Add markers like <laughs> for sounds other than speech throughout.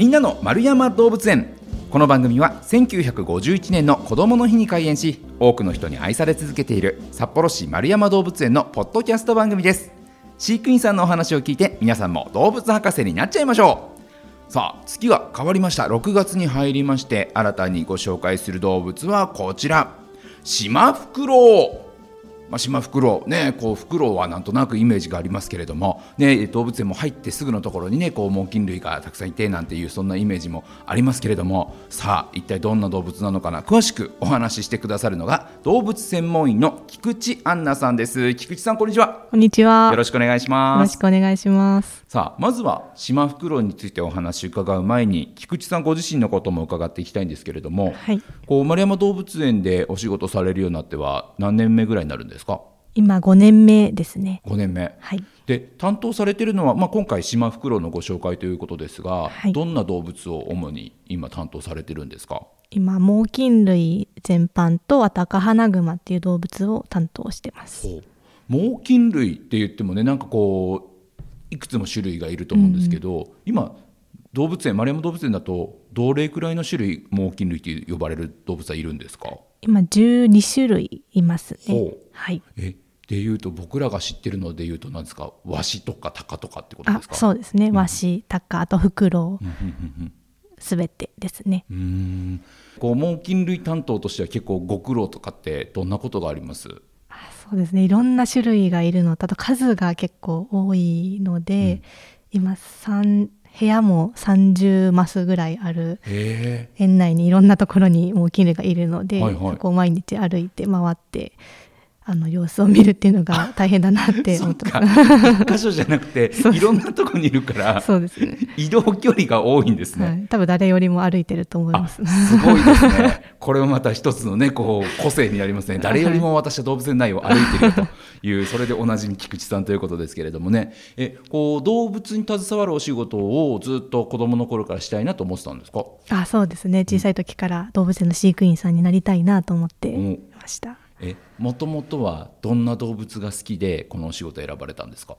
みんなの丸山動物園。この番組は1951年の子どもの日に開園し多くの人に愛され続けている札幌市丸山動物園のポッドキャスト番組です。飼育員さんのお話を聞いて皆さんも動物博士になっちゃいましょう。さあ月が変わりました。6月に入りまして新たにご紹介する動物はこちら。シマフクロウ。まあ、シマフクロウねこうフクロウはなんとなくイメージがありますけれども、ね、動物園も入ってすぐのところにねこう猛禽類がたくさんいてなんていうそんなイメージもありますけれどもさあ一体どんな動物なのかな？詳しくお話ししてくださるのが動物専門医の菊池杏奈さんです。菊池さんこんにちは。こんにちは。よろしくお願いします。よろしくお願いします。さあまずはシマフクロウについてお話伺う前に菊池さんご自身のことも伺っていきたいんですけれども、はい、こう丸山動物園でお仕事されるようになっては何年目ぐらいになるんですか？今5年目ですね。5年目。はい。で担当されているのは、まあ、今回シマフクロウのご紹介ということですが、はい、どんな動物を主に今担当されてるんですか？今猛禽類全般とあと赤花グマっていう動物を担当してます。猛禽類って言ってもねなんかこういくつも種類がいると思うんですけど、うん、今動物園丸山動物園だとどれくらいの種類猛禽類って呼ばれる動物はいるんですか？今12種類いますねはい。えでいうと僕らが知ってるのでいうと何ですか？ワシとかタカとかってことですか？そうですね、うん、ワシタカあとフクロウすべてですね。うん。こう猛禽類担当としては結構ご苦労とかってどんなことがあります？そうですね。いろんな種類がいるのとあと数が結構多いので、うん、今3部屋も30マスぐらいある園内にいろんなところに猛禽類がいるので、はいはい、そこを毎日歩いて回ってあの様子を見るっていうのが大変だなって思って一箇所じゃなくて <laughs> いろんなところにいるからそうです、ね、移動距離が多いんですね、はい、多分誰よりも歩いてると思います。すごいですね。これもまた一つのねこう個性になりますね。誰よりも私は動物園内を歩いてるというそれでおなじみ菊池さんということですけれどもね。えこう動物に携わるお仕事をずっと子供の頃からしたいなと思ってたんですか？あそうですね。小さい時から動物園の飼育員さんになりたいなと思ってました、うんえもともとはどんな動物が好きでこのお仕事選ばれたんですか？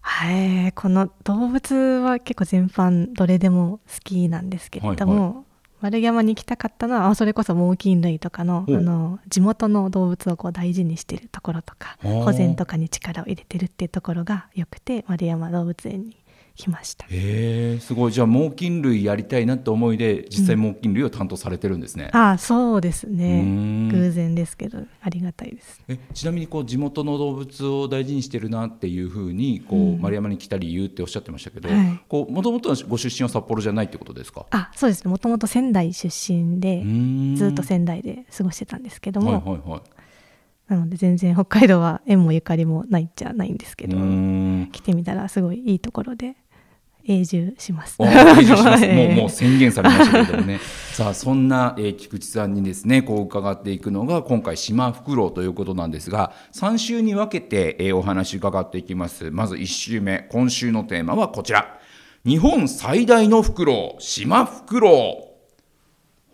はいこの動物は結構全般どれでも好きなんですけれども、はいはい、丸山に行きたかったのはそれこそ猛禽類とかのあの地元の動物をこう大事にしているところとか保全とかに力を入れてるっていうところがよくて丸山動物園にきました。へえすごい。じゃあ猛禽類やりたいなって思いで実際猛禽類を担当されてるんですね、うん、あそうですね。偶然ですけどありがたいです。えちなみにこう地元の動物を大事にしてるなっていうふうにこう、うん、丸山に来た理由っておっしゃってましたけどもともとご出身は札幌じゃないってことですか？あそうですね。もともと仙台出身でずっと仙台で過ごしてたんですけども、はいはいはい。なので全然北海道は縁もゆかりもないっちゃないんですけど来てみたらすごいいいところで永住します。<laughs> もうもう宣言されましたけどもね。<laughs> さあそんな、えー、菊池さんにですねこう伺っていくのが今回島フクロウということなんですが、3週に分けて、えー、お話伺っていきます。まず1週目今週のテーマはこちら。日本最大のフクロウ島フクロ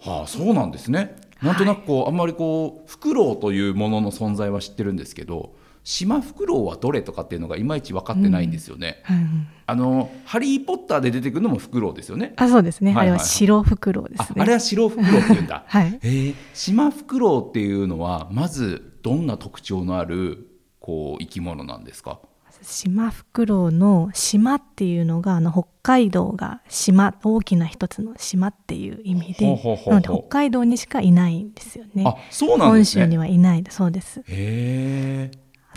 ウ。はあそうなんですね。なんとなくこう、はい、あんまりこうフクロウというものの存在は知ってるんですけど。シマフクロウはどれ？とかっていうのがいまいち分かってないんですよね。うんうん、あのハリーポッターで出てくるのもフクロウですよね。あ、そうですね。はいはいはい、あれは白フクロウですね。あれは白フクロウって言うんだ。<laughs> はい。えー、シマフクロウっていうのはまずどんな特徴のあるこう生き物なんですか。シマフクロウの島っていうのがあの北海道が島大きな一つの島っていう意味でなので北海道にしかいないんですよね。あそうなんですね。本州にはいないそうです。へえ。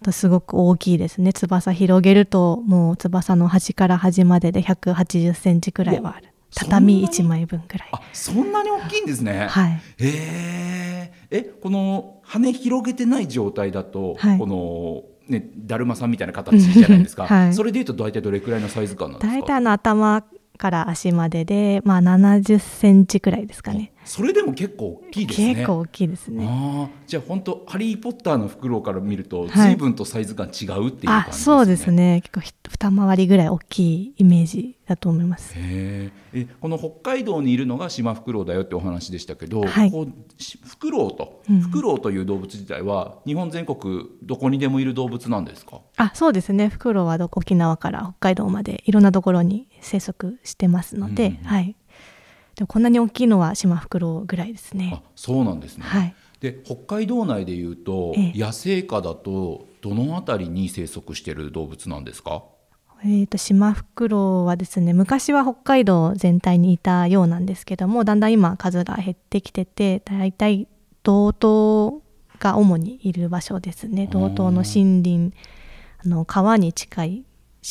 とすごく大きいですね。翼広げるともう翼の端から端までで180センチくらいはある。畳1枚分くらい。あそんなに大きいんですね。はい。へえこの羽広げてない状態だと、はい、このね、だるまさんみたいな形じゃないですか、はい、それでいうと大体どれくらいのサイズ感なんですか？大体の頭から足までで、まあ、70センチくらいですかね。それでも結構大きいですね。結構大きいですね。あじゃあ本当ハリー・ポッターのフクロウから見ると、随分とサイズ感違うっていう感じですね。そうですね。結構二回りぐらい大きいイメージだと思います。へえ。この北海道にいるのがシマフクロウだよってお話でしたけど、はい、こうフクロウと、フクロウという動物自体は日本全国どこにでもいる動物なんですか？あ、そうですね。フクロウは沖縄から北海道までいろんなところに生息してますので、うんうん、はい。でもこんなに大きいのはシマフクロウぐらいですね。あそうなんですね、はい、で北海道内でいうと、ええ、野生下だとどの辺りに生息している動物なんですか？えーと、シマフクロウはですね昔は北海道全体にいたようなんですけどもだんだん今数が減ってきててだいたい道東が主にいる場所ですね。道東の森林あの川に近い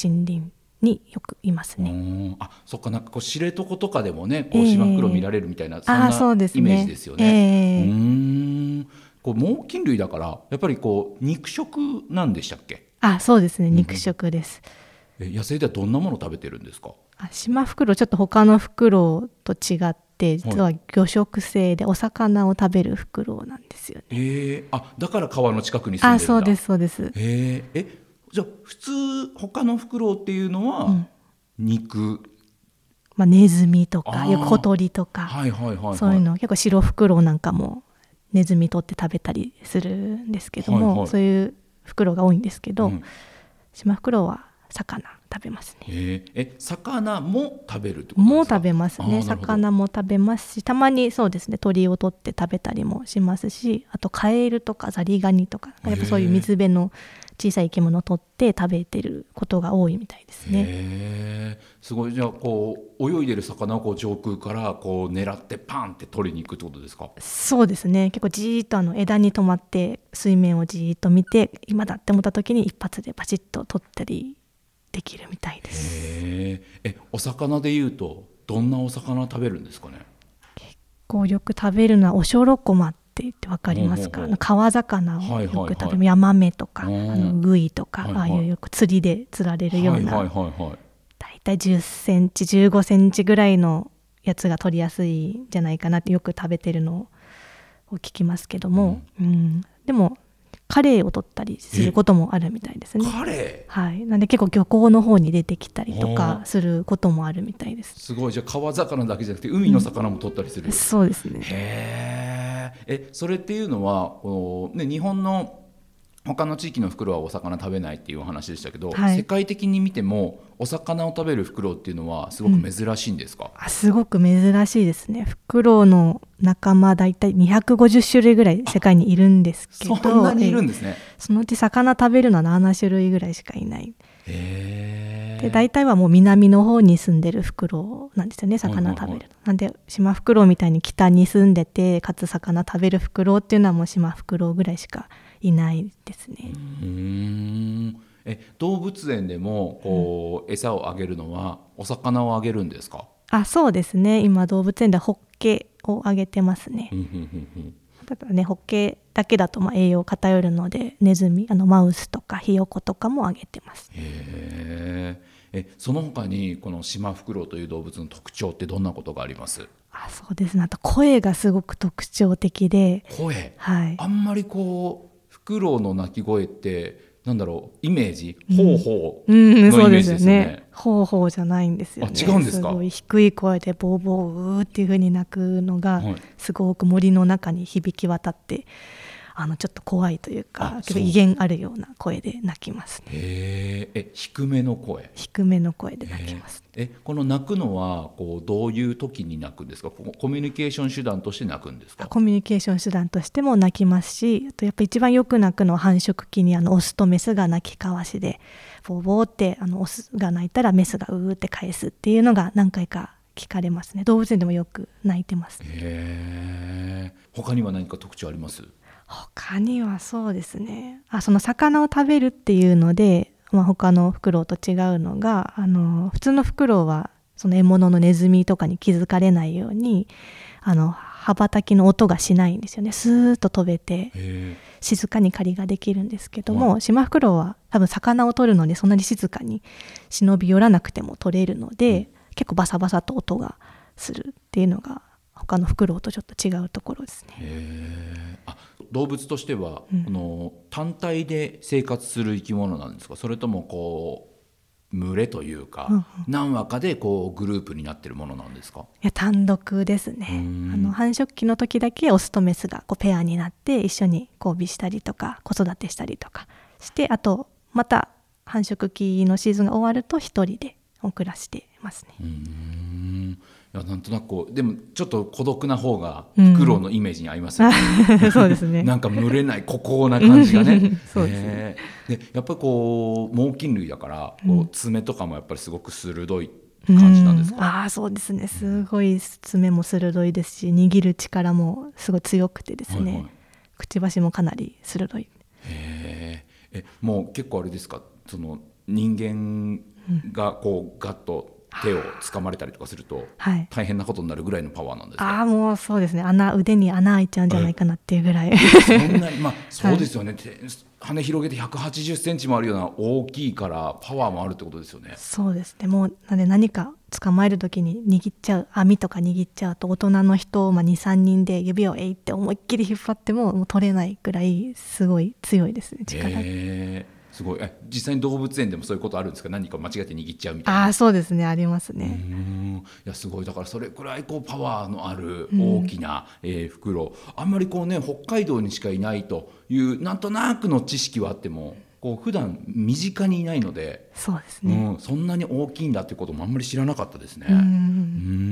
森林によくいますね。あそっかなんかこう知床とかでもねこうシマフクロウ見られるみたいな、えー、そんなイメージですよね。えー、うん。こう猛禽類だからやっぱりこう肉食なんでしたっけ？あそうですね。肉食です。うん野生ではどんなものを食べてるんですか？シマフクロウちょっと他のフクロウと違って実は魚食性でお魚を食べるフクロウなんですよね。えー、あだから川の近くに住んでるんだ。あそうですそうです。え。ー、えじゃあ普通他のフクロウっていうのは肉、うん、まあ、ネズミとかよく小鳥とか、はいはいはいはい、そういうの。結構白フクロウなんかもネズミ取って食べたりするんですけども、はいはい、そういうフクロウが多いんですけど、うん、シマフクロウは魚食べますね。ええ魚も食べるってことも食べますね。魚も食べますし、たまにそうですね鳥を取って食べたりもしますし、あとカエルとかザリガニとかやっぱそういう水辺の小さい生き物を取って食べてることが多いみたいですね。すごい。じゃあこう泳いでる魚をこう上空からこう狙ってパンって取りに行くってことですか？そうですね。結構じーっとあの枝に止まって水面をじーっと見て今だって思った時に一発でパチッと取ったりできるみたいです。えお魚でいうとどんなお魚食べるんですかね？結構よく食べるのはおしょろこまって言って分かりますか、川魚をよく食べる、ヤマメとかあのグイとか、ああいうよく釣りで釣られるような、大体10センチ15センチぐらいのやつが取りやすいんじゃないかなってよく食べてるのを聞きますけども、うん、うん、でもカレイを取ったりすることもあるみたいですね。カレイはい。なんで結構漁港の方に出てきたりとかすることもあるみたいです。すごい。じゃあ川魚だけじゃなくて海の魚も取ったりする。うん、そうですね。へえ。それっていうのはこのね日本の他の地域のフクロウはお魚食べないっていうお話でしたけど、はい、世界的に見てもお魚を食べるフクロウっていうのはすごく珍しいんですか、うん、あすごく珍しいですね。フクロウの仲間大体250種類ぐらい世界にいるんですけどそんなにいるんですね。そのうち魚食べるのは7種類ぐらいしかいない。へで大体はもう南の方に住んでるフクロウなんですよね魚食べる、なんでシマフクロウみたいに北に住んでてかつ魚食べるフクロウっていうのはもうシマフクロウぐらいしかいないですね。うん。え動物園でもこう、うん、餌をあげるのはお魚をあげるんですか？あそうですね。今動物園でホッケをあげてますね。ただねホッケだけだとまあ栄養偏るのでネズミあのマウスとかヒヨコとかもあげてます。へえその他にこのシマフクロウという動物の特徴ってどんなことがあります？あそうですね。あと声がすごく特徴的で。声、はい、あんまりこうフクロウの鳴き声ってなんだろうイメージ、ほうほうのイメージですよね。ほうほうじゃないんですよね。違うんですか？すごい低い声でボーボーうーっていう風に鳴くのが、すごく森の中に響き渡って、あのちょっと怖いというか威厳あるような声で鳴きますね。え低めの声。低めの声で鳴きます。えこの鳴くのはこうどういう時に鳴くんですか？コミュニケーション手段として鳴くんですか？コミュニケーション手段としても鳴きますし、あとやっぱ一番よく鳴くのは繁殖期にあのオスとメスが鳴き交わしで、ボーボーってあのオスが鳴いたらメスがうーって返すっていうのが何回か聞かれますね。動物園でもよく鳴いてます。へえ。他には何か特徴あります？他にはそうですね。あその魚を食べるっていうので、まあ、他のフクロウと違うのがあの普通のフクロウはその獲物のネズミとかに気づかれないようにあの羽ばたきの音がしないんですよね。スーッと飛べて静かに狩りができるんですけども、シマフクロウは多分魚を取るのにそんなに静かに忍び寄らなくても取れるので、うん、結構バサバサと音がするっていうのが他のフクロウとちょっと違うところですね。あ動物としては、うん、この単体で生活する生き物なんですか？それともこう群れというか、何羽かでこうグループになってるものなんですか？いや単独ですね。あの繁殖期の時だけオスとメスがこうペアになって一緒に交尾したりとか子育てしたりとかしてあとまた繁殖期のシーズンが終わると一人で暮らしてますね。うんいやなんとなくこうでもちょっと孤独な方がフクロウのイメージに合いますよね、うん、そうですね。なんか群れない孤高な感じがね。<laughs> そうですね、でやっぱりこう猛禽類だからこう爪とかもやっぱりすごく鋭い感じなんですか、うん、ああそうですね。すごい爪も鋭いですし握る力もすごい強くてですね、はいはい、くちばしもかなり鋭い。へえもう結構あれですか？その人間がこうガッと手を掴まれたりとかすると大変なことになるぐらいのパワーなんですか、はい、ああもうそうですね。穴腕に穴開いちゃうんじゃないかなっていうぐらい、そんなにまあ <laughs> そうですよね、はい、羽広げて180センチもあるような大きいからパワーもあるってことですよね。そうですね。もうなんで何か捕まえる時に握っちゃう網とか握っちゃうと大人の人、まあ、23人で指をえいって思いっきり引っ張ってももう取れないぐらいすごい強いですね。力。えーすごい。え実際に動物園でもそういうことあるんですか？何か間違って握っちゃうみたいな。あそうですね。ありますね。いやすごい。だからそれくらいこうパワーのある大きな、うん、えー、袋。あんまりこうね北海道にしかいないというなんとなくの知識はあってもこう普段身近にいないのでそうですね、うん、そんなに大きいんだっていうこともあんまり知らなかったですね。うん。い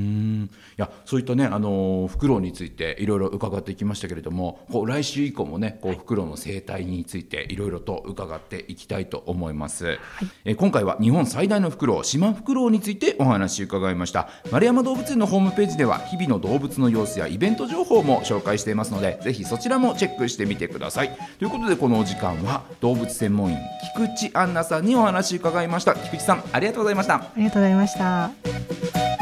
やそういったねあのフクロウについていろいろ伺っていきましたけれどもこう来週以降もねこうフクロウの生態についていろいろと伺っていきたいと思います、はい、え今回は日本最大のフクロウシマフクロウについてお話伺いました。丸山動物園のホームページでは日々の動物の様子やイベント情報も紹介していますのでぜひそちらもチェックしてみてください。ということでこのお時間は動物専門員菊池杏奈さんにお話伺いました。菊池さんありがとうございました。ありがとうございました